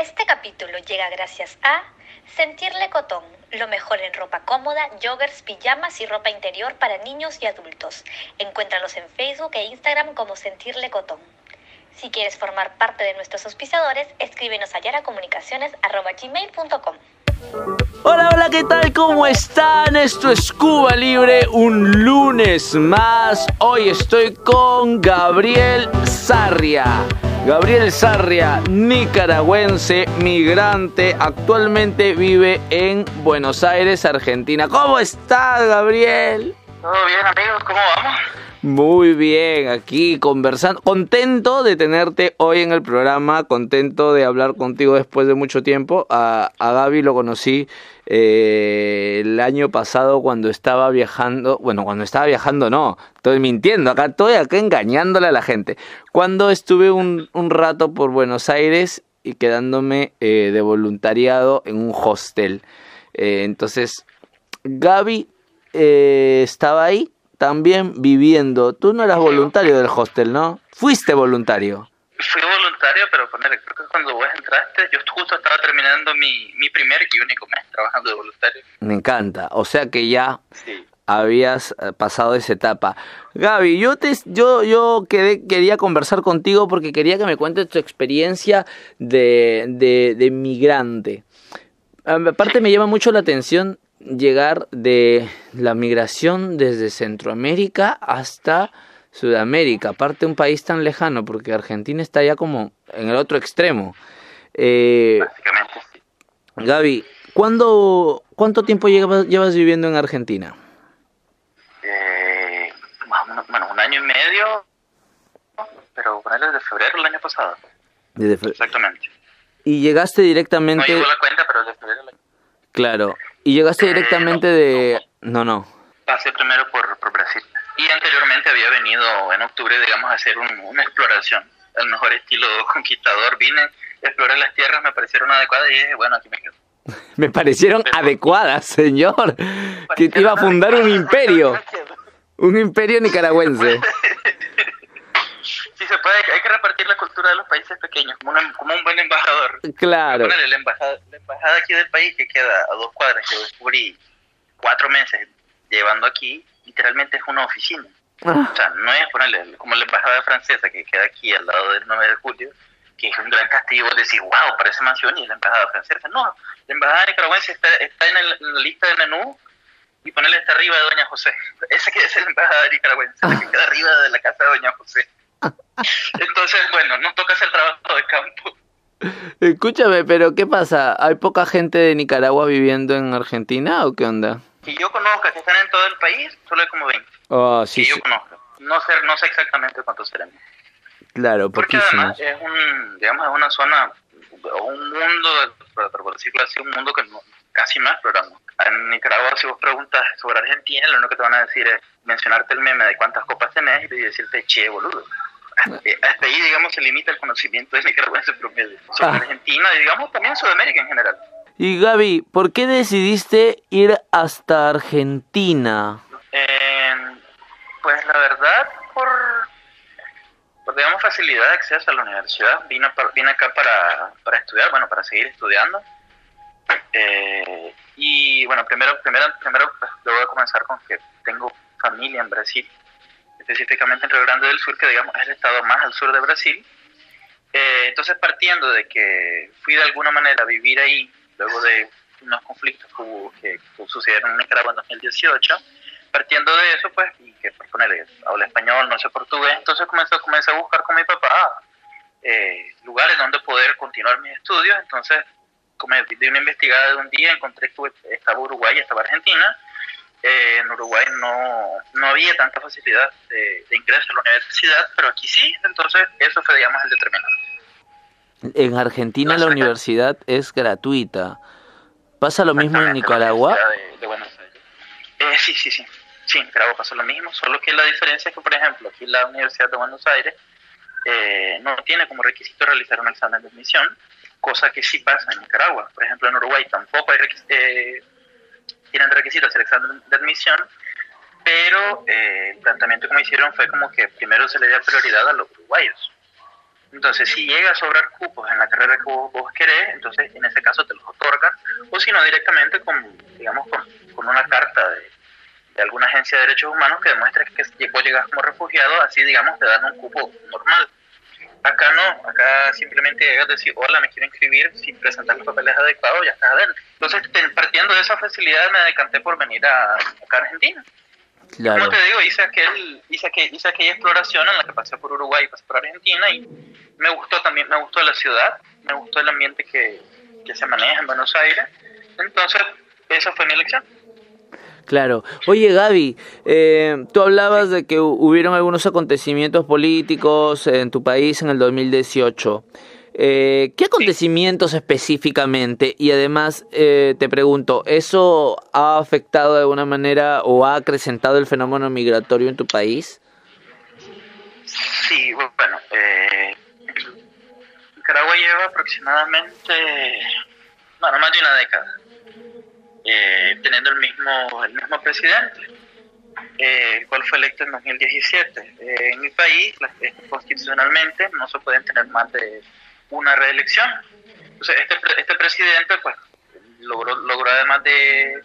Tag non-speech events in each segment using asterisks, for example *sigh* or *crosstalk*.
Este capítulo llega gracias a Sentirle Cotón, lo mejor en ropa cómoda, joggers, pijamas y ropa interior para niños y adultos. Encuéntralos en Facebook e Instagram como Sentirle Cotón. Si quieres formar parte de nuestros auspiciadores, escríbenos a yaracomunicaciones.com. Hola, hola, ¿qué tal? ¿Cómo están? Esto es Cuba Libre, un lunes más. Hoy estoy con Gabriel Sarria. Gabriel Sarria, nicaragüense, migrante, actualmente vive en Buenos Aires, Argentina. ¿Cómo estás, Gabriel? Todo bien, amigos, ¿cómo vamos? Muy bien, aquí conversando. Contento de tenerte hoy en el programa, contento de hablar contigo después de mucho tiempo. A, a Gaby lo conocí eh, el año pasado cuando estaba viajando. Bueno, cuando estaba viajando no, estoy mintiendo, acá estoy acá engañándole a la gente. Cuando estuve un, rato por Buenos Aires y quedándome eh, de voluntariado en un hostel. Eh, entonces, Gaby estaba ahí también viviendo. Tú no eras voluntario del hostel, ¿no? Fuiste voluntario. Fui voluntario, pero ponele, creo que cuando vos entraste, yo justo estaba terminando mi, mi primer y único mes trabajando de voluntario. Me encanta. O sea que ya Sí. habías eh, pasado esa etapa. Gaby, yo te yo yo quedé, quería conversar contigo porque quería que me cuentes tu experiencia de, de, de migrante. Aparte me llama mucho la atención llegar de la migración desde Centroamérica hasta Sudamérica, aparte un país tan lejano, porque Argentina está ya como en el otro extremo. Eh, Básicamente, sí. Gaby, ¿cuándo, ¿cuánto tiempo llevas, llevas viviendo en Argentina? Eh, bueno, un año y medio, pero ponerle desde febrero del año pasado. Desde Exactamente. Y llegaste No directamente, llevo la cuenta, pero desde febrero del año claro, y llegaste directamente de, no, no, Pasé primero por, por Brasil. Y anteriormente había venido en octubre, digamos, a hacer un- una exploración. Al mejor estilo *laughs* conquistador. Vine, exploré las tierras, me parecieron adecuadas y dije, bueno, aquí me quedo. *laughs* me parecieron adecuadas, señor, *laughs* que te iba a fundar un imperio, un imperio nicaragüense. Sí, se puede, hay que repartir la cultura de los países pequeños, como, una- como un buen embajador. Claro, Ponele, la, embajada, la embajada aquí del país, que queda a dos cuadras, que yo descubrí cuatro meses llevando aquí, literalmente es una oficina. Ah, O sea, no es ponerle como la embajada francesa que queda aquí al lado del 9 de julio, que es un gran castillo, vos decís, wow, parece mansión y es la embajada francesa. No, la embajada nicaragüense está, está en, el- en la lista de menú y ponerle está arriba de Doña José. *laughs* Esa que es la embajada nicaragüense, la que queda arriba de la casa de Doña José. *laughs* Entonces, bueno, nos toca hacer trabajo de campo. escúchame, pero ¿qué pasa? ¿Hay poca gente de Nicaragua viviendo en Argentina o qué onda? Que yo conozca que están en todo el país, solo hay como 20. Oh, sí, que yo sí, conozco. No sé, no sé exactamente cuántos serán. claro, Porque poquísimos. además es un, digamos, es una zona, un mundo, por, decirlo así, un mundo que no- casi no exploramos. En Nicaragua, si vos preguntas sobre Argentina, lo único que te van a decir es mencionarte el meme de cuántas copas tenés y decirte, che, boludo. Eh, Hasta ahí, digamos, se limita el conocimiento del nicaragüense promedio. Sobre Ah. Argentina y, digamos, también Sudamérica en general. Y Gaby, ¿por qué decidiste ir hasta Argentina? Eh, pues la verdad, por, por, digamos, facilidad de acceso a la universidad. Vine, vine acá para, para estudiar, bueno, para seguir estudiando. Eh, y bueno, primero, primero, primero pues, comenzar con que tengo familia en Brasil, específicamente en Río Grande del Sur, que digamos es el estado más al sur de Brasil. Eh, entonces, partiendo de que fui de alguna manera a vivir ahí, luego de unos conflictos que, hubo- que, que sucedieron en Nicaragua en 2018, partiendo de eso, pues, y que por ponerle, habla español, no sé portugués, entonces comencé, comencé a buscar con mi papá eh, lugares donde poder continuar mis estudios, entonces, como de una investigada de un día, encontré que estaba Uruguay y estaba Argentina, eh, en Uruguay no, no había tanta facilidad de, de ingreso a la universidad, pero aquí sí, entonces eso fue, digamos, el determinante. En Argentina la universidad es gratuita. ¿Pasa lo mismo en Nicaragua? De, de Buenos Aires. Eh, sí, sí, sí. Sí, en Nicaragua pasó lo mismo, solo que la diferencia es que, por ejemplo, aquí la Universidad de Buenos Aires eh, no tiene como requisito realizar un examen de admisión, cosa que sí pasa en Nicaragua. Por ejemplo, en Uruguay tampoco hay requis- eh, tienen requisito hacer examen de admisión, pero eh, el planteamiento que me hicieron fue como que primero se le da prioridad a los uruguayos. Entonces, si llega a sobrar cupos en la carrera que vos, querés, entonces en ese caso te los otorgan, o si no, directamente con, digamos, con, con una carta de, de, alguna agencia de derechos humanos que demuestre que vos llegas como refugiado, así, digamos, te dan un cupo normal. Acá no, acá simplemente llegas a decir, hola, me quiero inscribir, si presentas los papeles adecuados, ya estás adentro. Entonces, partiendo de esa facilidad, me decanté por venir a, acá a Argentina. Como te digo, hice, aquel, hice, hice aquella exploración en la que pasé por Uruguay y pasé por Argentina y me gustó también, me gustó la ciudad, me gustó el ambiente que, que se maneja en Buenos Aires. Entonces, esa fue mi elección. Claro. Oye, Gaby, eh, tú hablabas de que hubieron algunos acontecimientos políticos en tu país en el 2018. Eh, ¿Qué acontecimientos específicamente? Y además, eh, te pregunto, ¿eso ha afectado de alguna manera o ha acrecentado el fenómeno migratorio en tu país? Sí, bueno, eh, Nicaragua lleva aproximadamente, bueno, más de una década eh, teniendo el mismo, el mismo presidente, eh, el cual fue electo en 2017. Eh, en mi país, constitucionalmente, no se pueden tener más de una reelección. Entonces, este, este presidente, pues, logró, logró además de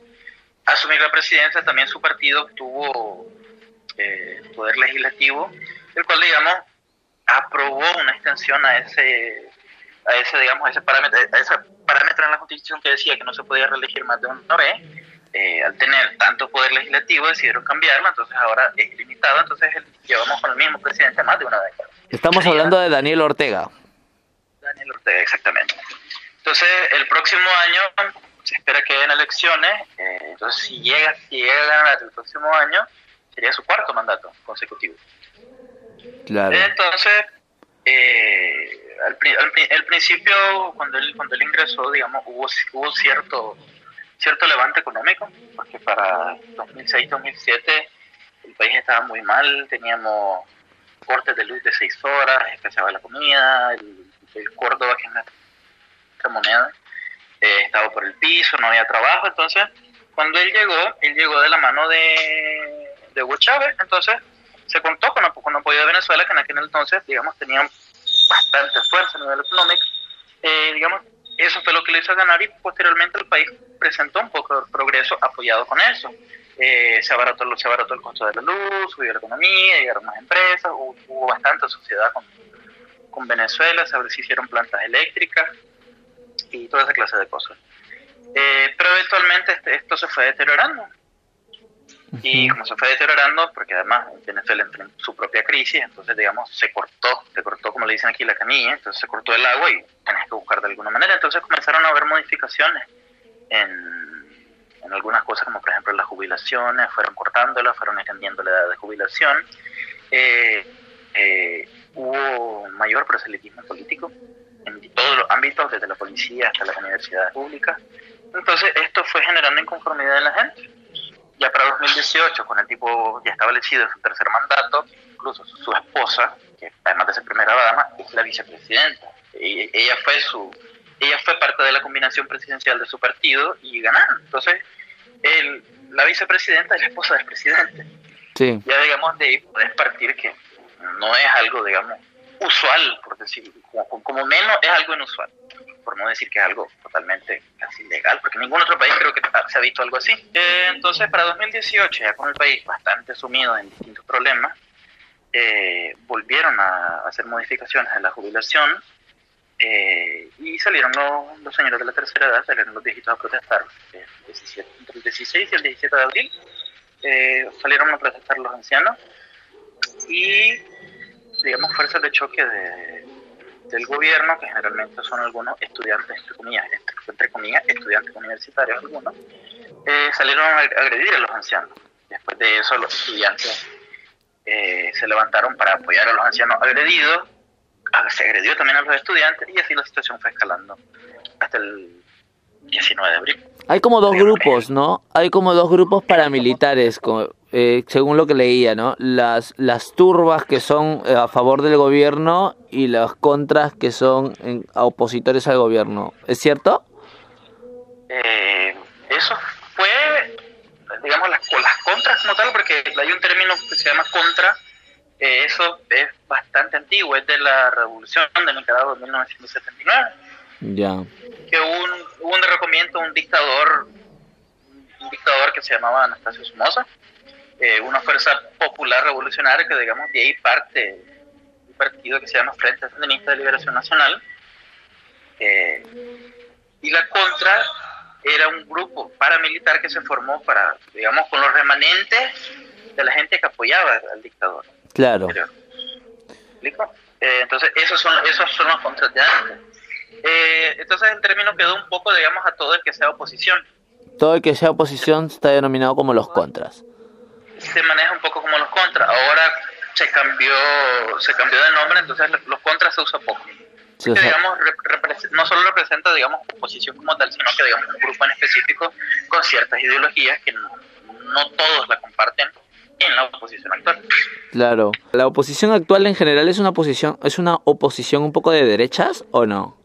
asumir la presidencia, también su partido tuvo poder legislativo, el cual, digamos, aprobó una extensión a ese a ese, digamos, ese parámetro, a ese parámetro en la Constitución que decía que no se podía reelegir más de una vez, eh, al tener tanto poder legislativo decidieron cambiarlo, entonces ahora es limitado, entonces llevamos con el mismo presidente más de una década. Estamos hablando de Daniel Ortega. Daniel Ortega, exactamente. Entonces, el próximo año se espera que hayan elecciones, eh, entonces si llega, si llega a ganar el próximo año, sería su cuarto mandato consecutivo. Claro. Entonces, eh, al, al, principio, cuando él, cuando él ingresó, digamos, hubo, hubo cierto, cierto levante económico, porque para 2006-2007 el país estaba muy mal, teníamos cortes de luz de seis horas, escaseaba la comida, el, Córdoba, que es nuestra moneda, eh, estaba por el piso, no había trabajo, entonces cuando él llegó, él llegó de la mano de, de Hugo Chávez, entonces se contó con, apoyo de Venezuela, que en aquel entonces, digamos, tenían bastante fuerza a nivel económico. Eh, digamos, eso fue lo que le hizo ganar y posteriormente el país presentó un poco de progreso apoyado con eso. Eh, se, abarató, el costo de la luz, subió la economía, llegaron más empresas, hubo, bastante sociedad con, con Venezuela, se hicieron plantas eléctricas y toda esa clase de cosas. Eh, pero eventualmente este, esto se fue deteriorando. Y como se fue deteriorando, porque además Venezuela entró en su propia crisis, entonces, digamos, se cortó, se cortó, como le dicen aquí, la canilla, entonces se cortó el agua y tenés que buscar de alguna manera. Entonces comenzaron a haber modificaciones en, en algunas cosas, como por ejemplo las jubilaciones, fueron cortándolas, fueron extendiendo la edad de jubilación. Eh, eh, hubo mayor proselitismo político en todos los ámbitos, desde la policía hasta las universidades públicas. Entonces, esto fue generando inconformidad en la gente ya para 2018, con el tipo ya establecido en su tercer mandato, incluso su esposa, que además de ser primera dama, es la vicepresidenta. Y ella fue su ella fue parte de la combinación presidencial de su partido y ganaron. Entonces, el, la vicepresidenta es la esposa del presidente. Sí. Ya digamos de ahí puedes partir que no es algo, digamos, usual, por decir, como, como menos es algo inusual por no decir que es algo totalmente casi ilegal, porque ningún otro país creo que se ha visto algo así. Eh, entonces, para 2018, ya con el país bastante sumido en distintos problemas, eh, volvieron a hacer modificaciones en la jubilación eh, y salieron los, señores de la tercera edad, salieron los viejitos a protestar. entre el 16 y el 17 de abril salieron a protestar los ancianos y, digamos, fuerzas de choque de del gobierno, que generalmente son algunos estudiantes, entre comillas, entre comillas estudiantes universitarios algunos, eh, salieron a agredir a los ancianos. Después de eso los estudiantes eh, se levantaron para apoyar a los ancianos agredidos, ah, se agredió también a los estudiantes y así la situación fue escalando hasta el 19 de abril. Hay como dos grupos, ¿no? Hay como dos grupos paramilitares, eh, según lo que leía, ¿no? Las, las turbas que son eh, a favor del gobierno y las contras que son en, opositores al gobierno. ¿Es cierto? Eh, eso fue, digamos, las, las contras como tal, porque hay un término que se llama contra, Eh, eso es bastante antiguo, es de la revolución de Nicaragua de 1979. Ya. Que hubo un, hubo un un dictador, un dictador que se llamaba Anastasio Somoza, eh, una fuerza popular revolucionaria que digamos de ahí parte un partido que se llama Frente Sandinista de Liberación Nacional. Eh, y la contra era un grupo paramilitar que se formó para, digamos, con los remanentes de la gente que apoyaba al dictador. Claro. ¿Explico? Eh, entonces, esos son, esos son los contras de antes. Eh, entonces, el término quedó un poco, digamos, a todo el que sea oposición. Todo el que sea oposición está denominado como los contras. Se maneja un poco como los contras. Ahora se cambió, se cambió de nombre, entonces los contras se usa poco. Sí, o que, sea, digamos, no solo representa, digamos, oposición como tal, sino que, digamos, un grupo en específico con ciertas ideologías que no, no todos la comparten en la oposición actual. claro. ¿La oposición actual en general es una posición, es una oposición un poco de derechas o no?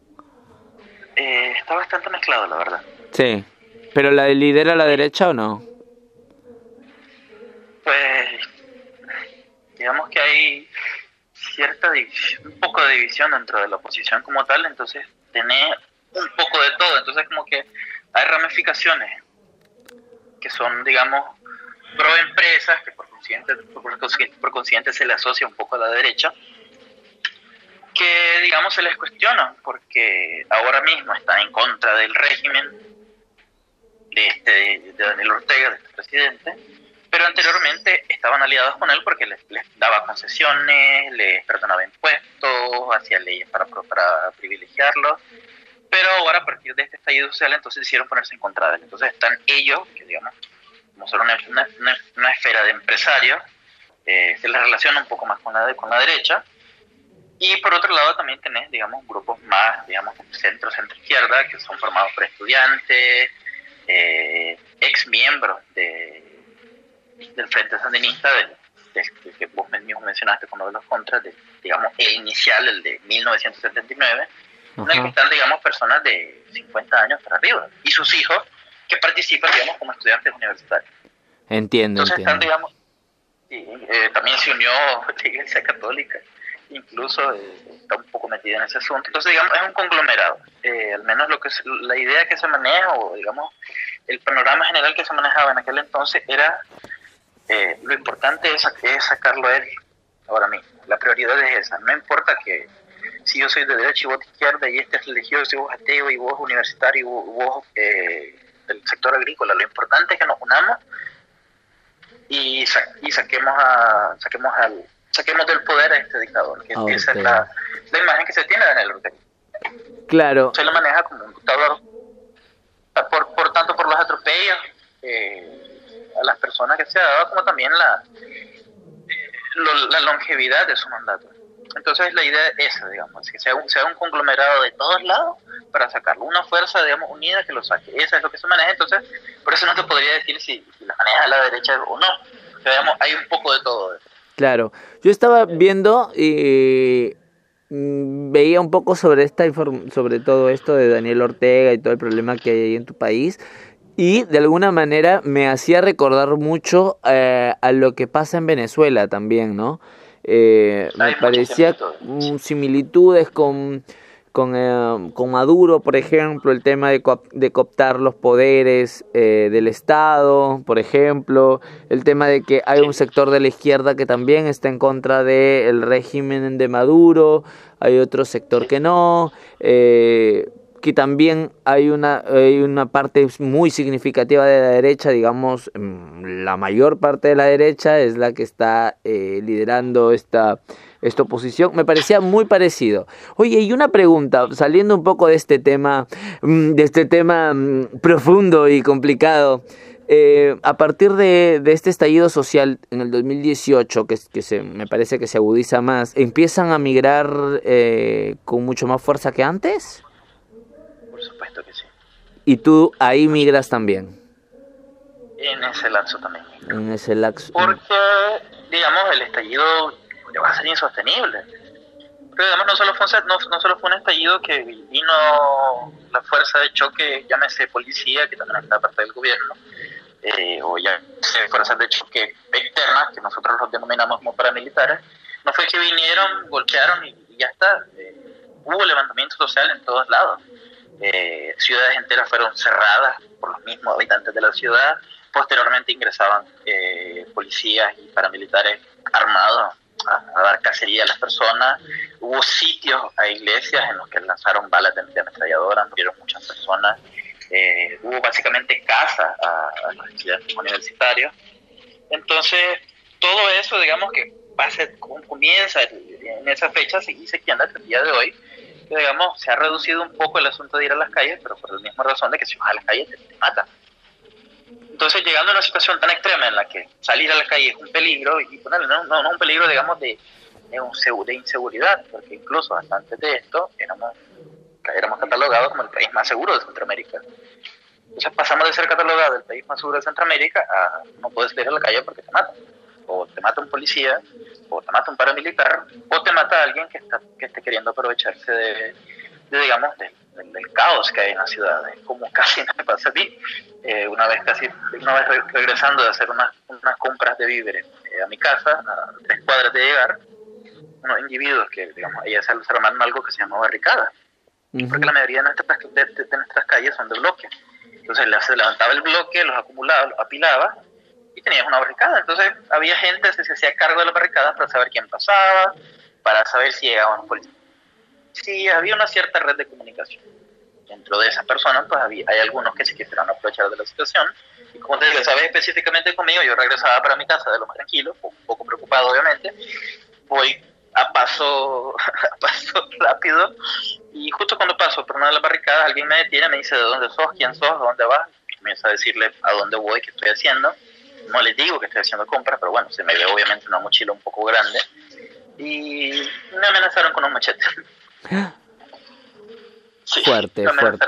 Eh, está bastante mezclado, la verdad. Sí. ¿Pero la lidera la derecha o no? Pues, digamos que hay cierta división, un poco de división dentro de la oposición como tal, entonces tenés un poco de todo, entonces como que hay ramificaciones que son, digamos, pro empresas, que por consciente, por consciente, por consciente se le asocia un poco a la derecha, que digamos se les cuestiona porque ahora mismo está en contra del régimen de, este, de Daniel Ortega, de este presidente, pero anteriormente estaban aliados con él porque les, les daba concesiones, les perdonaba impuestos, hacía leyes para, para privilegiarlos, pero ahora a partir de este estallido social entonces hicieron ponerse en contra de él. Entonces están ellos, que digamos, como son una, una, una, esfera de empresarios, eh, se les relaciona un poco más con la, de, con la derecha, y por otro lado también tenés, digamos, grupos más, digamos, centro, centro-izquierda, que son formados por estudiantes, eh, ex miembros de, del Frente Sandinista, del, del que vos mismo mencionaste como de los contras, de, digamos, el inicial, el de 1979, en el que están, digamos, personas de 50 años para arriba, y sus hijos, que participan, digamos, como estudiantes universitarios. Entiendo, Entonces están, digamos, sí, eh, también se unió *laughs* la Iglesia Católica, incluso eh, está un poco metida en ese asunto. Entonces, digamos, es un conglomerado. Eh, al menos lo que es, la idea que se maneja, o digamos, el panorama general que se manejaba en aquel entonces era eh, lo importante es, es sacarlo a él ahora mismo. La prioridad es esa. No importa que si yo soy de derecha y vos de izquierda y este es religioso y vos ateo y vos universitario y vos, vos, eh, del sector agrícola. Lo importante es que nos unamos y, sa- y saquemos a saquemos al saquemos del poder a este dictador que esa es la imagen que se tiene de Daniel Ortega Claro, se lo maneja como un dictador por, por tanto por los atropellos eh, a las personas que se ha dado como también la eh, lo- la longevidad de su mandato. Entonces la idea es esa digamos que sea un, sea un conglomerado de todos lados para sacarlo una fuerza digamos unida que lo saque. Esa es lo que se maneja. Entonces por eso no te podría decir si, si la maneja a la derecha o no. O sea, digamos hay un poco de todo. Claro. Yo estaba viendo y mm, veía un poco sobre esta sobre todo esto de Daniel Ortega y todo el problema que hay ahí en tu país y de alguna manera me hacía recordar mucho eh, a lo que pasa en Venezuela también, ¿no? Eh, me parecía similitudes. con con, eh, con Maduro, por ejemplo, el tema de, de cooptar los poderes eh, del Estado, por ejemplo, el tema de que hay un sector de la izquierda que también está en contra del régimen de Maduro, hay otro sector que no, eh, que también hay una, hay una parte muy significativa de la derecha, digamos, mm, la mayor parte de la derecha es la que está eh, liderando esta, esta oposición. Me parecía muy parecido. Oye, y una pregunta, saliendo un poco de este tema, mm, de este tema mm, profundo y complicado. eh, a partir de, de este estallido social en el 2018, que, que se, me parece que se agudiza más, ¿empiezan a migrar eh, con mucho más fuerza que antes? Supuesto que sí Y tú ahí migras también, en ese lapso también en ese laxo. porque digamos el estallido va a ser insostenible pero digamos no solo fue un, no, no solo fue un estallido que vino la fuerza de choque llámese policía que también está parte del gobierno eh, o ya fuerzas de choque externas que nosotros los denominamos como paramilitares no fue que vinieron, golpearon y, ya está. Eh, hubo levantamiento social en todos lados. Eh, ciudades enteras fueron cerradas por los mismos habitantes de la ciudad. Posteriormente ingresaban eh, policías y paramilitares armados a, dar cacería a las personas. Hubo sitios a iglesias en los que lanzaron balas de, ametralladoras, murieron muchas personas. Eh, hubo básicamente casa a, los estudiantes universitarios. Entonces, todo eso, digamos que base, comienza en esa fecha, se dice que anda hasta el día de hoy, digamos, se ha reducido un poco el asunto de ir a las calles, pero por la misma razón de que si vas a las calles te, te matan. Entonces, llegando a una situación tan extrema en la que salir a la calle es un peligro, y ponerle, no, no, un peligro, digamos, de, de, inseguridad, porque incluso antes de esto éramos, éramos catalogados como el país más seguro de Centroamérica. Entonces pasamos de ser catalogado el país más seguro de Centroamérica a no puedes salir a la calle porque te matan. O te mata un policía, o te mata un paramilitar, o te mata alguien que, está, que esté queriendo aprovecharse de, digamos, de, del, caos que hay en la ciudad, como *laughs* casi me pasa a mí, eh, una vez casi, una vez regresando de hacer unas, unas compras de víveres eh, a mi casa, a tres cuadras de llegar, unos individuos que, digamos, ellas se armaron algo que se llama barricada, porque la mayoría de nuestras, de, nuestras calles son de bloque. Entonces se levantaba el bloque, los acumulaba, los apilaba y tenías una barricada. Entonces había gente que se hacía cargo de la barricada para saber quién pasaba, para saber si llegaban policías sí había una cierta red de comunicación. Dentro de esas personas, pues había, hay algunos que se quisieron aprovechar de la situación. Y como te digo, sabes específicamente conmigo, yo regresaba para mi casa de lo más tranquilo, un poco preocupado obviamente. Voy a paso, *laughs* a paso rápido y justo cuando paso por una de las barricadas alguien me detiene, me dice de dónde sos, quién sos, dónde vas. Comienza a decirle a dónde voy, qué estoy haciendo. No les digo que estoy haciendo compras, pero bueno, se me ve obviamente una mochila un poco grande. Y me amenazaron con un machete. fuerte, fuerte.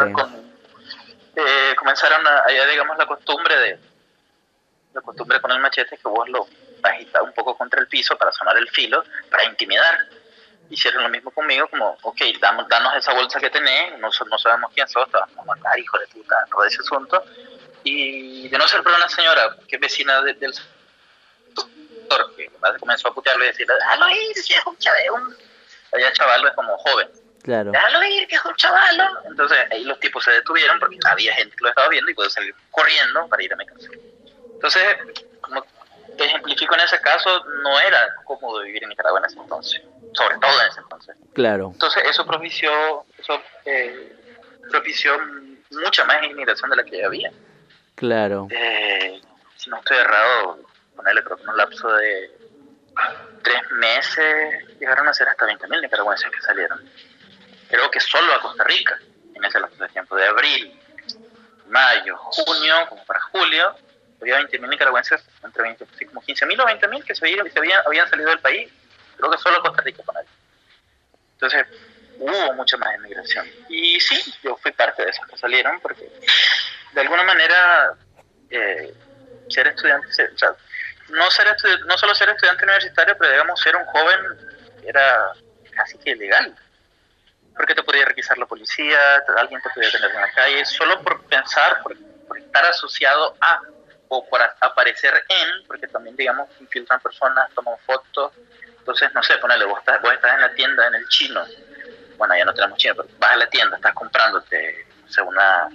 Eh, comenzaron a, allá digamos la costumbre de la costumbre con el machete que vos lo agitas un poco contra el piso para sonar el filo, para intimidar. Hicieron lo mismo conmigo, como, ok, damos, danos esa bolsa que tenés, no, no sabemos quién sos, te vamos a matar, hijo de puta, todo ese asunto. Y de no ser por una señora que es vecina del sector, que comenzó a putearlo y decirle, ah, no, es un chaval, allá chaval es como joven. Claro. Déjalo ir, que es un chavalo. Entonces ahí los tipos se detuvieron porque había gente que lo estaba viendo y pudo salir corriendo para ir a mi casa. Entonces, como te ejemplifico en ese caso, no era cómodo vivir en Nicaragua en ese entonces, sobre todo en ese entonces. Claro. Entonces eso propició, eso, eh, propició mucha más inmigración de la que ya había. Claro. Eh, si no estoy errado, ponerle creo que un lapso de tres meses llegaron a ser hasta 20.000 nicaragüenses que salieron. Creo que solo a Costa Rica, en ese lapso de tiempo, de abril, mayo, junio, como para julio, había 20.000 nicaragüenses, entre 20, como 15.000 o 20.000 que se, habían, se habían, habían, salido del país, creo que solo a Costa Rica con él. Entonces, hubo mucha más inmigración. Y sí, yo fui parte de esos que salieron, porque de alguna manera eh, ser estudiante, o no, ser no solo ser estudiante universitario, pero digamos ser un joven era casi que ilegal. Porque te podía requisar la policía, alguien te podía tener en la calle, solo por pensar, por, estar asociado a o por aparecer en, porque también, digamos, infiltran personas, toman fotos. Entonces, no sé, ponele, vos estás, vos estás en la tienda en el chino. Bueno, ya no tenemos chino, pero vas a la tienda, estás comprándote, no sé, una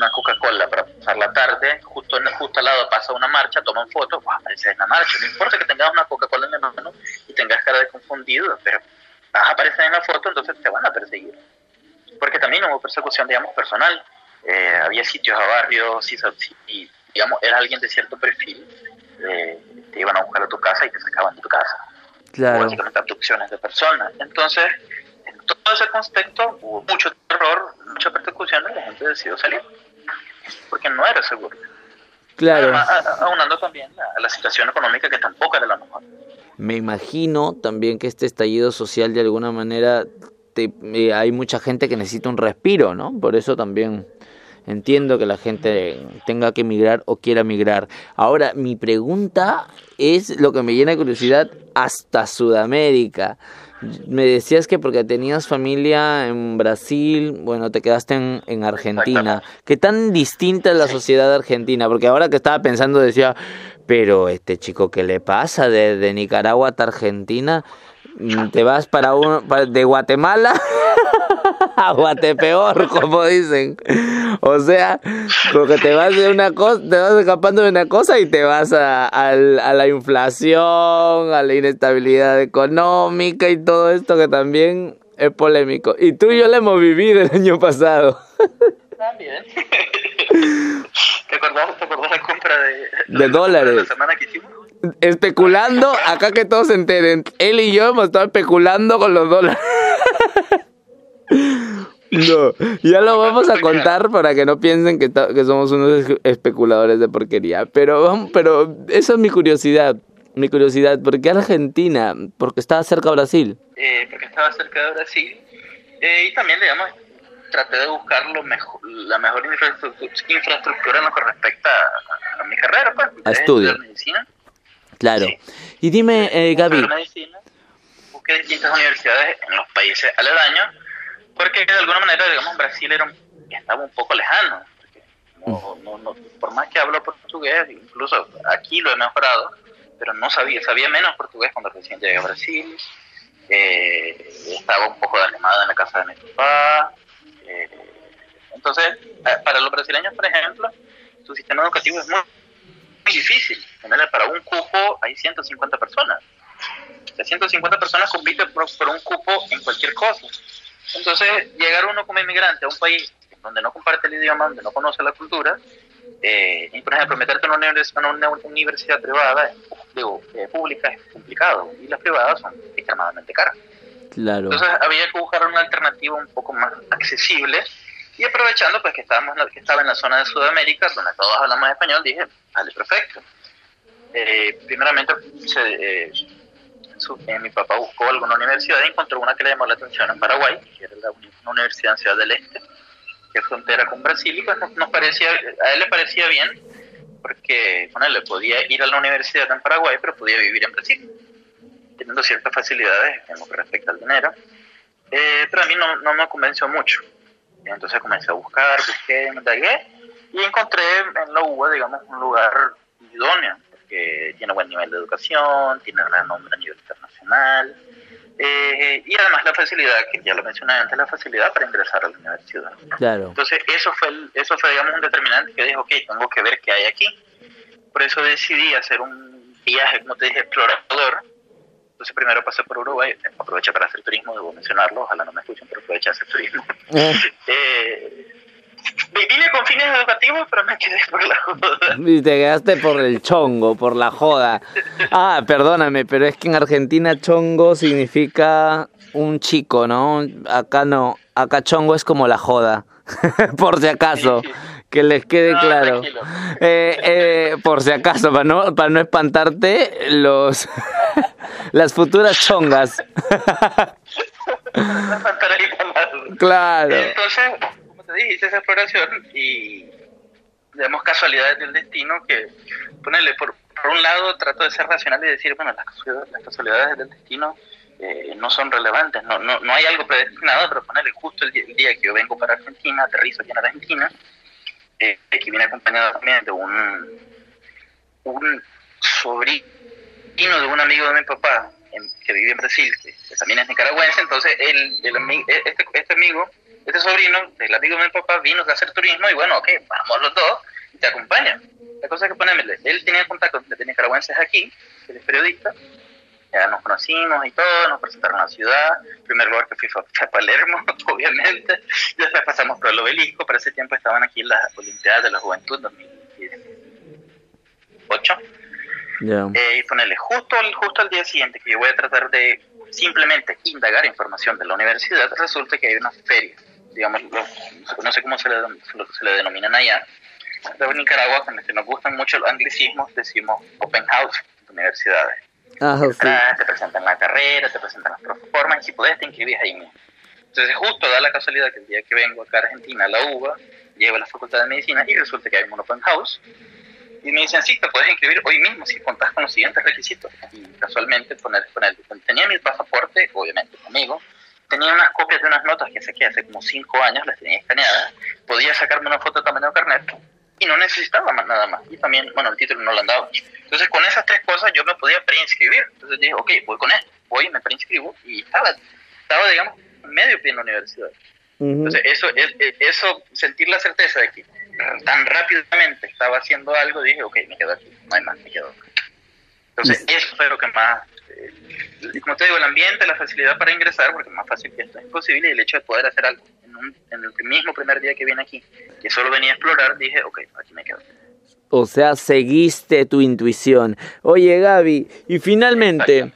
una Coca-Cola para pasar la tarde, justo, en, justo al lado pasa una marcha, toman fotos, pues apareces en la marcha. No importa que tengas una Coca-Cola en la mano y tengas cara de confundido, pero vas a aparecer en la foto, entonces te van a perseguir. Porque también hubo persecución, digamos, personal. Eh, había sitios a barrios, y, digamos, era alguien de cierto perfil, eh, te iban a buscar a tu casa y te sacaban de tu casa. Claro. Básicamente abducciones de personas. Entonces, en todo ese contexto hubo mucho terror, mucha persecución y la gente decidió salir porque no era seguro. Claro. aunando también a la situación económica que tampoco era la mejor. Me imagino también que este estallido social de alguna manera te, eh, hay mucha gente que necesita un respiro, ¿no? Por eso también entiendo que la gente tenga que migrar o quiera migrar. Ahora, mi pregunta es lo que me llena de curiosidad hasta Sudamérica. Me decías que porque tenías familia en Brasil, bueno, te quedaste en, en Argentina. ¿Qué tan distinta es la sociedad argentina? Porque ahora que estaba pensando decía, pero este chico, ¿qué le pasa? De, Nicaragua hasta Argentina, mm, te vas para un, de Guatemala *laughs* a Guatepeor, como dicen. O sea, porque te vas de una cosa, te vas escapando de una cosa y te vas a, a, la inflación, a la inestabilidad económica y todo esto que también es polémico. Y tú y yo lo hemos vivido el año pasado. También. ¿Te acordás, ¿Te acordás la compra de, de dólares? La semana que hicimos? Especulando, acá que todos se enteren, él y yo hemos estado especulando con los dólares. No, ya lo vamos a contar para que no piensen que, que somos unos especuladores de porquería. Pero, pero esa es mi curiosidad. Mi curiosidad, ¿por qué Argentina? Porque estaba cerca de Brasil. Eh, porque estaba cerca de Brasil. Eh, y también, digamos, traté de buscar lo mejor, la mejor infraestructura, en lo que respecta a, mi carrera, pues. A estudio. medicina. Claro. Y dime, eh, Gaby. Medicina, busqué distintas universidades en los países aledaños porque de alguna manera, digamos, Brasil era estaba un poco lejano. No, no, no, por más que hablo portugués, incluso aquí lo he mejorado, pero no sabía, sabía menos portugués cuando recién llegué a Brasil. Eh, estaba un poco desanimado en la casa de mi papá. Eh, entonces, eh, para los brasileños, por ejemplo, su sistema educativo es muy, muy difícil. Para un cupo hay 150 personas. O 150 personas compiten por, por un cupo en cualquier cosa. Entonces, llegar uno como inmigrante a un país donde no comparte el idioma, donde no conoce la cultura, eh, y por ejemplo, meterte en una, universidad, privada, digo, eh, pública es complicado, y las privadas son extremadamente caras. Claro. Entonces, había que buscar una alternativa un poco más accesible, y aprovechando pues que, estábamos, que estaba en la zona de Sudamérica, donde todos hablamos español, dije, vale, perfecto. Eh, primeramente, se, eh, mi papá buscó alguna universidad y encontró una que le llamó la atención en Paraguay, que era la, una universidad en Ciudad del Este, que es frontera con Brasil, y pues nos, parecía, a él le parecía bien, porque bueno, le podía ir a la universidad en Paraguay, pero podía vivir en Brasil, teniendo ciertas facilidades en lo que respecta al dinero. Eh, pero a mí no, no me convenció mucho. Entonces comencé a buscar, busqué, me y encontré en la UBA, digamos, un lugar idóneo que tiene buen nivel de educación, tiene renombre a nivel internacional, eh, y además la facilidad, que ya lo mencioné antes, la facilidad para ingresar a la universidad. Claro. Entonces, eso fue, eso fue digamos, un determinante que dijo, ok, tengo que ver qué hay aquí. Por eso decidí hacer un viaje, como te dije, explorador. Entonces, primero pasé por Uruguay, aproveché para hacer turismo, debo mencionarlo, ojalá no me escuchen, pero aproveché a hacer turismo. Eh. *laughs* eh fines educativos, pero me quedé por la joda. Y te quedaste por el chongo, por la joda. Ah, perdóname, pero es que en Argentina chongo significa un chico, ¿no? Acá no, acá chongo es como la joda, *laughs* por si acaso. Que les quede claro. Eh, eh, por si acaso, para no, para no espantarte, los *laughs* las futuras chongas. *laughs* claro. Entonces, hice esa exploración y vemos casualidades del destino que, ponerle, por, por un lado trato de ser racional y decir, bueno, las, casualidades del destino eh, no son relevantes, no, no, no hay algo predestinado, pero ponerle justo el día, que yo vengo para Argentina, aterrizo aquí en Argentina, eh, que viene acompañado también de un, un sobrino de un amigo de mi papá, que vive en Brasil, que, también es nicaragüense, entonces el, el, este, este amigo este sobrino, el amigo de mi papá, vino a hacer turismo y bueno, ok, vamos los dos y te acompaña. La cosa es que poneme, él tenía contacto con nicaragüenses aquí, él es periodista, ya nos conocimos y todo, nos presentaron a la ciudad, el primer lugar que fui fue, a Palermo, *laughs* obviamente, después pasamos por el obelisco, para ese tiempo estaban aquí las Olimpiadas de la Juventud 2008. Eh, y ponerle justo, justo al día siguiente que yo voy a tratar de simplemente indagar información de la universidad, resulta que hay una feria digamos, no sé cómo se le, se le denominan allá, en Nicaragua, con que nos gustan mucho los anglicismos, decimos open house en universidades. Ah, Te presentan la carrera, te presentan las proformas y si puedes te inscribís ahí mismo. Entonces justo da la casualidad que el día que vengo acá a Argentina, a la UBA, llevo a la Facultad de Medicina y resulta que hay un open house. Y me dicen, sí, te puedes inscribir hoy mismo si contás con los siguientes requisitos. Y casualmente poner, poner, tenía mi pasaporte, obviamente conmigo, tenía unas copias de unas notas que saqué hace como cinco años, las tenía escaneadas, podía sacarme una foto de tamaño carnet y no necesitaba más, nada más. Y también, bueno, el título no lo andaba. Entonces, con esas tres cosas yo me podía preinscribir. Entonces dije, ok, voy con esto, voy me preinscribo. Y estaba, estaba digamos, medio pie en la universidad. Entonces, eso, es, eso, sentir la certeza de que tan rápidamente estaba haciendo algo, dije, ok, me quedo aquí, no hay más, me quedo. Entonces, eso fue lo que más, eh, como te digo, el ambiente, la facilidad para ingresar, porque es más fácil que esto es posible, y el hecho de poder hacer algo. En, en el mismo primer día que vine aquí, que solo venía a explorar, dije, ok, aquí me quedo. O sea, seguiste tu intuición. Oye, Gaby, y finalmente,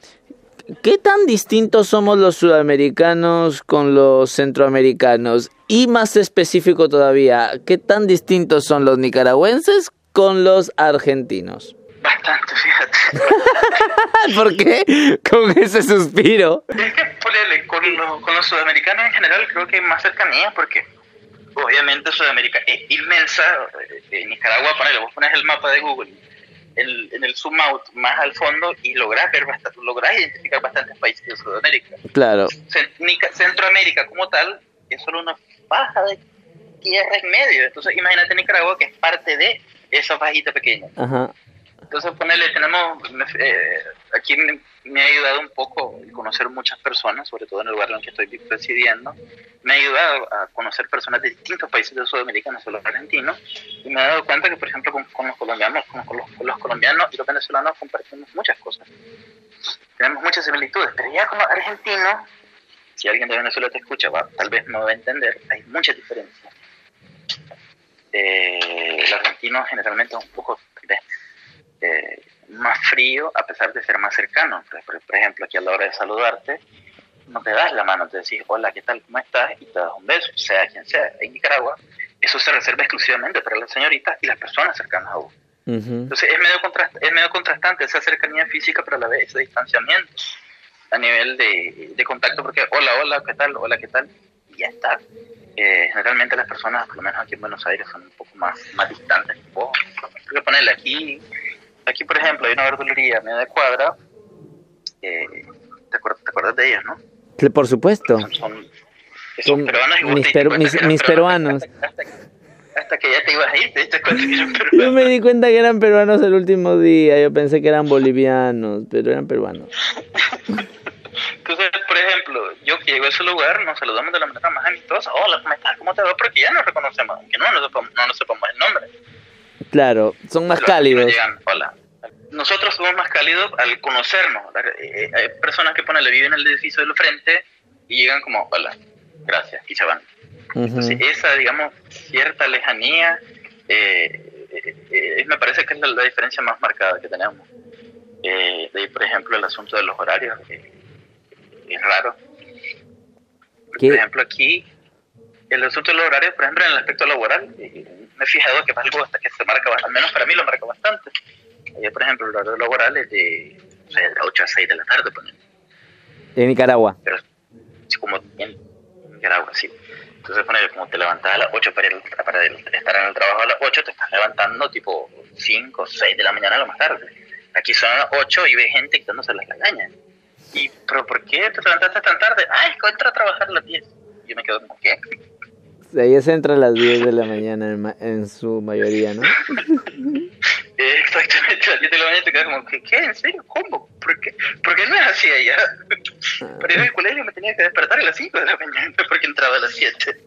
¿qué tan distintos somos los sudamericanos con los centroamericanos? Y más específico todavía, ¿qué tan distintos son los nicaragüenses con los argentinos? Bastante, fíjate. *laughs* ¿Por qué? Con ese suspiro. Es que, con, con los sudamericanos en general creo que hay más cercanía porque obviamente Sudamérica es inmensa. En eh, Nicaragua, ponele, vos pones el mapa de Google en el zoom out más al fondo y lográs ver bastante, lográs identificar bastantes países de Sudamérica. Claro. Centroamérica como tal es solo una faja de tierra en medio. Entonces, imagínate Nicaragua que es parte de esa fajita pequeña. Ajá. Entonces, ponele, tenemos, eh, aquí me, ha ayudado un poco conocer muchas personas, sobre todo en el lugar en el que estoy residiendo. Me ha ayudado a conocer personas de distintos países de Sudamérica, no solo argentinos, y me he dado cuenta que, por ejemplo, con, los colombianos, con, los, colombianos y los venezolanos compartimos muchas cosas. Tenemos muchas similitudes, pero ya con los argentinos, si alguien de Venezuela te escucha, tal vez no va a entender, hay muchas diferencias. Eh, el argentino generalmente es un poco eh, más frío a pesar de ser más cercano. Por, ejemplo, aquí a la hora de saludarte, no te das la mano, te decís hola, ¿qué tal? ¿Cómo estás? Y te das un beso, sea quien sea. En Nicaragua, eso se reserva exclusivamente para las señoritas y las personas cercanas a vos. Entonces es medio, es medio contrastante esa cercanía física, pero a la vez ese distanciamiento a nivel de, de contacto, porque hola, hola, ¿qué tal? Hola, ¿qué tal? Y ya está. Eh, generalmente las personas, por lo menos aquí en Buenos Aires, son un poco más, más distantes. Vos, ponerle aquí, Aquí, por ejemplo, hay una verdulería media cuadra. Eh, ¿te, acuerdas, de ellos, no? Por supuesto. Son, peruanos y mis, mis, peruanos. Hasta, que ya te ibas a ir, te diste cuenta que eran peruanos. *laughs* Yo me di cuenta que eran peruanos el último día. Yo pensé que eran bolivianos, pero eran peruanos. *laughs* Entonces, por ejemplo, yo que llego a ese lugar, nos saludamos de la manera más amistosa. Hola, ¿cómo estás? ¿Cómo te va? Porque ya nos reconocemos, aunque no nos sepamos, no nos sepamos el nombre. Claro, son más cálidos. hola. Nosotros somos más cálidos al conocernos. Eh, hay personas que ponen, viven en el edificio del frente y llegan como, hola, gracias, y se van. Entonces, esa, digamos, cierta lejanía, eh, eh, me parece que es la, diferencia más marcada que tenemos. de ahí, por ejemplo, el asunto de los horarios, es raro. Por ejemplo, aquí, el asunto de los horarios, por ejemplo, en el aspecto laboral, me he fijado que es algo hasta que se marca, al menos para mí lo marca bastante. Por ejemplo, el horario laboral es de, o sea, de 8 a 6 de la tarde. Ponen. De Nicaragua. Pero, como en Nicaragua, sí. Entonces, poner, como te levantas a las 8 para, para estar en el trabajo a las 8, te estás levantando tipo 5 o 6 de la mañana a lo más tarde. Aquí son las 8 y ve gente quitándose las lagañas. ¿Y pero por qué te levantaste tan tarde? Ay, entra a trabajar a las 10. Yo me quedo como, ¿qué? Ahí se entra a las 10 de la mañana en, su mayoría, ¿no? *laughs* *laughs* Exactamente, a las 10 de la mañana te quedas como, ¿qué? ¿qué? ¿En serio? ¿Cómo? ¿Por qué? ¿Por qué no es así allá? Para ir al colegio me tenía que despertar a las 5 de la mañana porque entraba a las 7.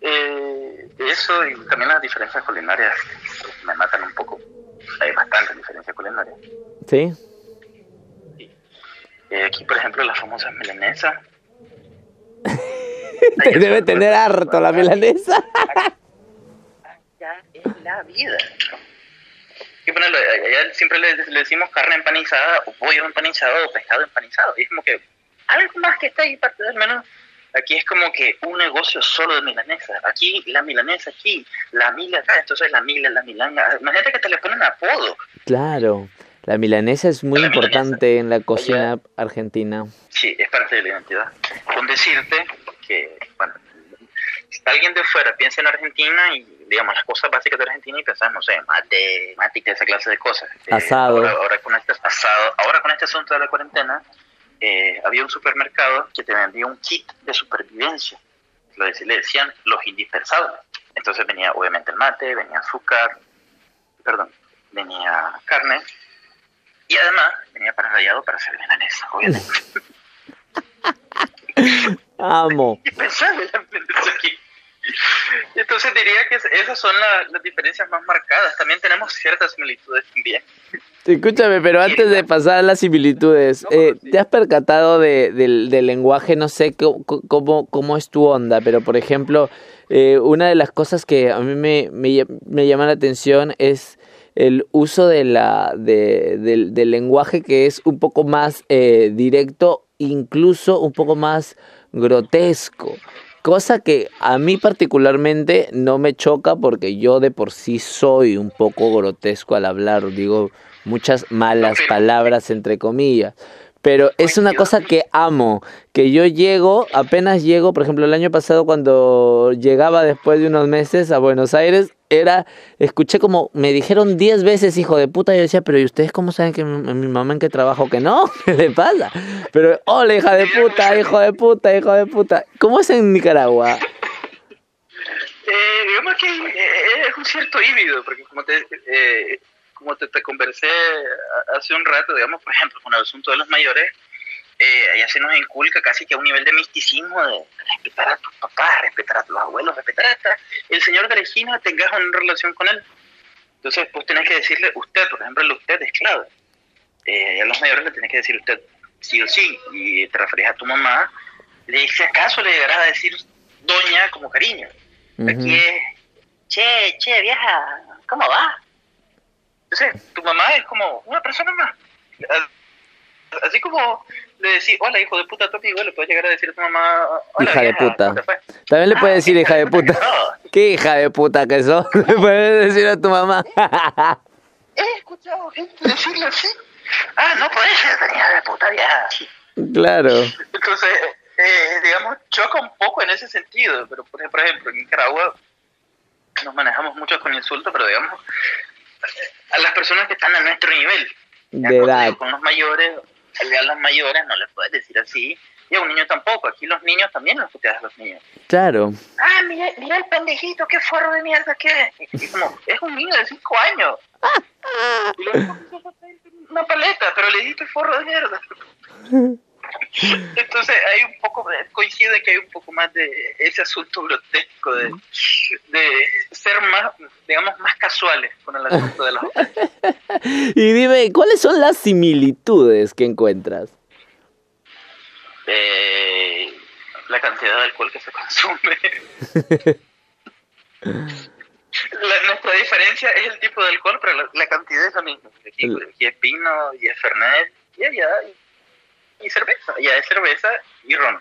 eh, eso y también las diferencias culinarias me matan un poco. Hay bastantes diferencias culinarias. ¿Sí? sí. Eh, aquí, por ejemplo, las famosas milanesas *laughs* Debe tener harto la milanesa. Es la vida. Y ponerlo, allá siempre le, decimos carne empanizada, o pollo empanizado, o pescado empanizado. Y es como que algo más que está ahí, parte del menú. Aquí es como que un negocio solo de milanesa. Aquí la milanesa, aquí la mila acá, entonces la mila, la milanga. Imagínate que te le ponen apodo. Claro. La milanesa es muy importante en la cocina argentina. Sí, es parte de la identidad. Con decirte que, bueno, alguien de fuera piensa en Argentina y, digamos, las cosas básicas de Argentina y piensa, no sé, mate, mate, esa clase de cosas. Eh, asado. ahora, con este asado. Ahora con este asunto de la cuarentena, eh, había un supermercado que te vendía un kit de supervivencia. Lo le decían los indispensables. Entonces venía obviamente el mate, venía azúcar, perdón, venía carne y además venía para rallado para hacer milanesa, obviamente. *laughs* Amo. *laughs* y pensar. Entonces diría que esas son las diferencias más marcadas. También tenemos ciertas similitudes también. Escúchame, pero antes de pasar a las similitudes, eh, ¿te has percatado de, del, del lenguaje? No sé cómo, cómo es tu onda, pero por ejemplo, eh, una de las cosas que a mí me, me, me llama la atención es el uso de la, de, del, del lenguaje que es un poco más eh, directo, incluso un poco más grotesco. Cosa que a mí particularmente no me choca porque yo de por sí soy un poco grotesco al hablar, digo muchas malas palabras entre comillas. Pero es una cosa que amo, que yo llego, apenas llego, por ejemplo, el año pasado cuando llegaba después de unos meses a Buenos Aires, era, escuché como, me dijeron diez veces hijo de puta, y yo decía, pero ¿y ustedes cómo saben que mi, mi mamá en qué trabajo que no? *laughs* ¿Qué le pasa? Pero, hola hija de puta, hijo de puta, hijo de puta. ¿Cómo es en Nicaragua? Eh, digamos que eh, es un cierto híbrido, porque como te, eh, como te, te, conversé hace un rato, digamos, por ejemplo, con el asunto de los mayores, eh, allá se nos inculca casi que a un nivel de misticismo de respetar a tus papás, respetar a tus abuelos, respetar hasta el señor de la esquina, tengas una relación con él. Entonces, pues tenés que decirle usted, por ejemplo, el usted es clave. Eh, a los mayores le tenés que decir usted sí o sí, y te referís a tu mamá, le, si acaso le llegarás a decir doña como cariño. Uh -huh. Aquí es, che, che, vieja, ¿cómo va? Entonces, tu mamá es como una persona más. Así como le decís, hola, hijo de puta, tu amigo, le puedes llegar a decir a tu mamá, hola, hija vieja, de puta. También le Ah, puedes decir hija de puta. ¿Qué hija de puta que sos? *laughs* Le puedes decir a tu mamá. *laughs* He escuchado gente decirlo así. Ah, no puede ser, hija de puta vieja. claro. Entonces, eh, digamos, choca un poco en ese sentido. Pero, por por ejemplo, en Nicaragua nos manejamos mucho con insultos, pero digamos, a las personas que están a nuestro nivel. De con- edad. Con los mayores, a las mayores no les puedes decir así. Y a un niño tampoco. Aquí los niños también los puteas a los niños. Claro. Ah, mira, mira el pendejito, qué forro de mierda que es. Y como, es un niño de 5 años. Y una paleta, pero le diste forro de mierda. *laughs* Entonces hay un poco, de- coincide que hay un poco más de ese asunto grotesco de, de ser más, digamos, más casuales con el asunto de los *laughs* Y dime, ¿cuáles son las similitudes que encuentras? eh, la cantidad de alcohol que se consume. *laughs* La- nuestra diferencia es el tipo de alcohol, pero la, la cantidad es la misma. Aquí, es vino, y es Fernet, y allá y, cerveza. Allá es cerveza y ron.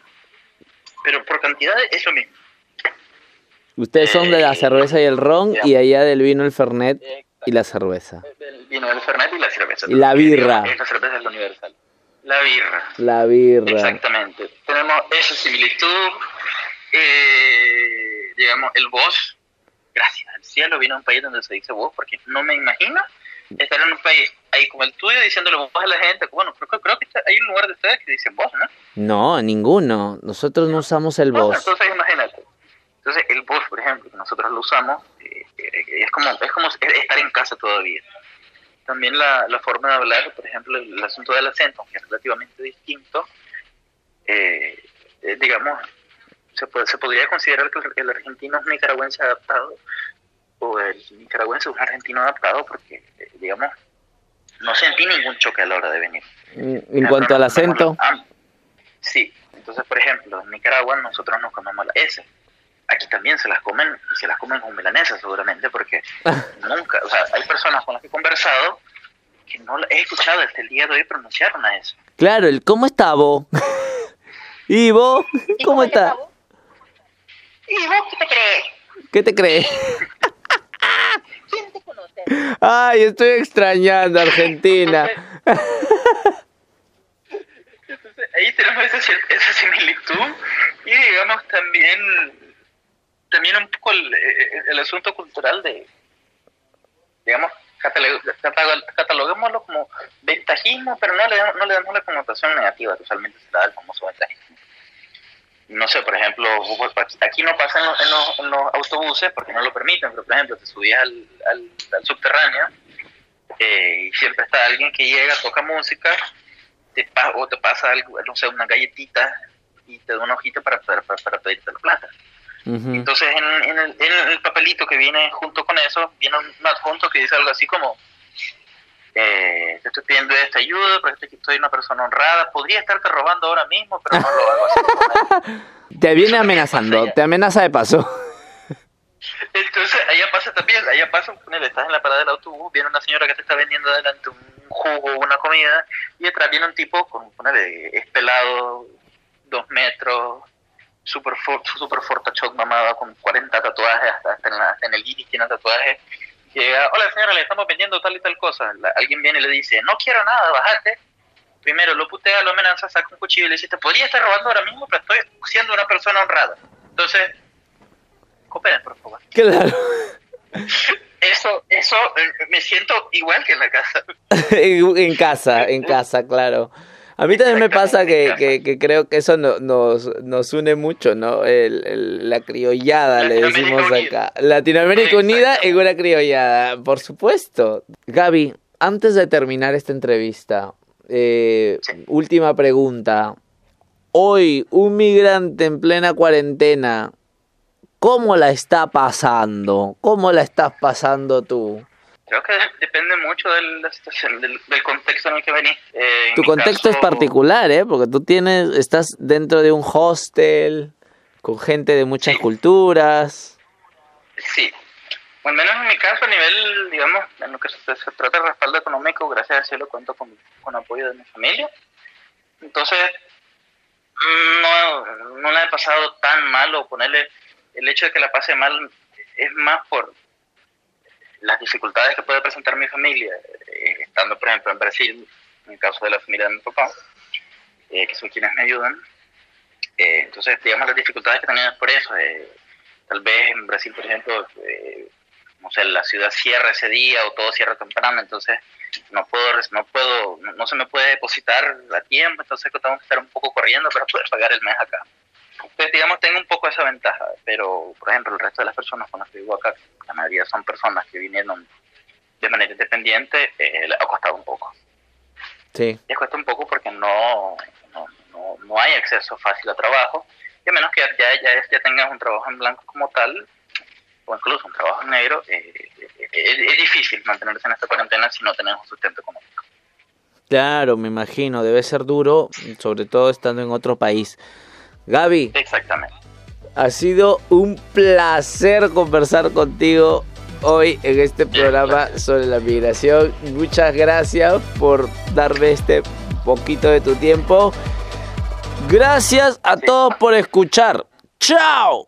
Pero por cantidad es lo mismo. Ustedes son de la Eh, cerveza y el ron ya. y allá del vino el fernet y la cerveza. El vino, el Fernet y la cerveza. Y la birra. La cerveza es la universal. La birra. La birra. Exactamente. Tenemos esa similitud. Eh, digamos, el vos, gracias al cielo, vino a un país donde se dice vos, porque no me imagino estar en un país ahí como el tuyo diciéndole vos a la gente. Bueno, creo, creo que está- hay un lugar de ustedes que dicen vos, ¿no? No, ninguno. Nosotros no usamos el voz. entonces imagínate. Entonces el vos, por ejemplo, que nosotros lo usamos, eh, es como es como estar en casa todavía. También la, la forma de hablar, por ejemplo, el, asunto del acento, aunque es relativamente distinto, eh, eh, digamos, se, puede, se podría considerar que el, el argentino es nicaragüense adaptado o el nicaragüense es un argentino adaptado porque, eh, digamos, no sentí ningún choque a la hora de venir. En cuanto al acento, sí, entonces por ejemplo, en Nicaragua nosotros nos comemos la S. Aquí también se las comen y se las comen con milanesa seguramente porque *laughs* nunca, o sea, hay personas con las que he conversado que no he escuchado hasta el día de hoy pronunciar una S. claro, el ¿cómo está vos? *laughs* ¿Y vos? ¿Y ¿Cómo está? ¿Y vos qué te crees? ¿Qué te crees? *laughs* Ay, estoy extrañando Argentina. *laughs* Entonces ahí tenemos esa, esa similitud y digamos también también un poco el, eh, el asunto cultural de digamos catalo- catalo- cataloguémoslo como ventajismo pero no le, damos- no le damos la connotación negativa que usualmente se da al famoso ventajismo no sé, por ejemplo, aquí no pasa en los, autobuses porque no lo permiten, pero por ejemplo, te subías al, al, subterráneo eh, y siempre está alguien que llega, toca música, te, o te pasa algo, no sé, una galletita y te da una hojita para, para, para pedirte la plata. Entonces, en, el, en, el, papelito que viene junto con eso, viene un adjunto que dice algo así como: eh, Te estoy pidiendo esta ayuda porque soy una persona honrada. Podría estarte robando ahora mismo, pero no lo hago así. te viene amenazando, te amenaza de paso. Entonces, allá pasa también, allá pasa, estás en la parada del autobús, viene una señora que te está vendiendo adelante un jugo o una comida, y detrás viene un tipo con, ponele, espelado, dos metros, super, super fortachón mamado con 40 tatuajes, hasta, en, la, en, el iris tiene tatuajes. Llega, hola señora, le estamos vendiendo tal y tal cosa. alguien viene y le dice, no quiero nada, bájate. Primero lo putea, lo amenaza, saca un cuchillo y le dice, te podría estar robando ahora mismo, pero estoy siendo una persona honrada. Entonces, cooperen, por favor. *laughs* Claro. Eso, eso, eh, me siento igual que en la casa. *laughs* en casa, en casa, claro. A mí también me pasa que, que, creo que eso nos, nos une mucho, ¿no? El, la criollada, le decimos acá. Latinoamérica Unida en una criollada, por supuesto. Gaby, antes de terminar esta entrevista, eh, última pregunta. Hoy, un migrante en plena cuarentena, ¿cómo la está pasando? ¿Cómo la estás pasando tú? Creo que depende mucho del, del, contexto en el que venís. Eh, tu contexto es particular, ¿eh? Porque tú tienes, estás dentro de un hostel con gente de muchas culturas. Sí. al menos en mi caso, a nivel, digamos, en lo que se, trata de respaldo económico, gracias al cielo cuento con, con apoyo de mi familia. Entonces, no, no la he pasado tan mal o ponerle el hecho de que la pase mal es más por las dificultades que puede presentar mi familia, eh, estando por ejemplo en Brasil, en el caso de la familia de mi papá, eh, que son quienes me ayudan, eh, entonces digamos las dificultades que tenemos por eso, tal vez en Brasil por ejemplo, no sé, la ciudad cierra ese día o todo cierra temprano, entonces no puedo, no puedo, no, se me puede depositar a tiempo, entonces tengo que estar un poco corriendo para poder pagar el mes acá. Entonces, digamos, tengo un poco esa ventaja, pero, por ejemplo, el resto de las personas con las que vivo acá, la mayoría son personas que vinieron de manera independiente, eh, les ha costado un poco. Sí. Les cuesta un poco porque no, no, no, hay acceso fácil a trabajo, y a menos que ya, ya, ya tengas un trabajo en blanco como tal, o incluso un trabajo en negro, eh, eh, es, difícil mantenerse en esta cuarentena si no tenés un sustento económico. Claro, me imagino, debe ser duro, sobre todo estando en otro país. Gaby. Exactamente. Ha sido un placer conversar contigo hoy en este programa sobre la migración. Muchas gracias por darme este poquito de tu tiempo. Gracias a todos por escuchar. ¡Chao!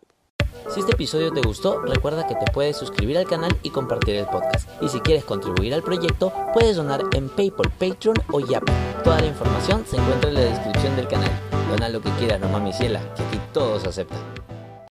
Si este episodio te gustó, recuerda que te puedes suscribir al canal y compartir el podcast. Y si quieres contribuir al proyecto, puedes donar en PayPal, Patreon o Yap. Toda la información se encuentra en la descripción del canal. Dona lo que quieras, no mami ciela, que aquí todos aceptan.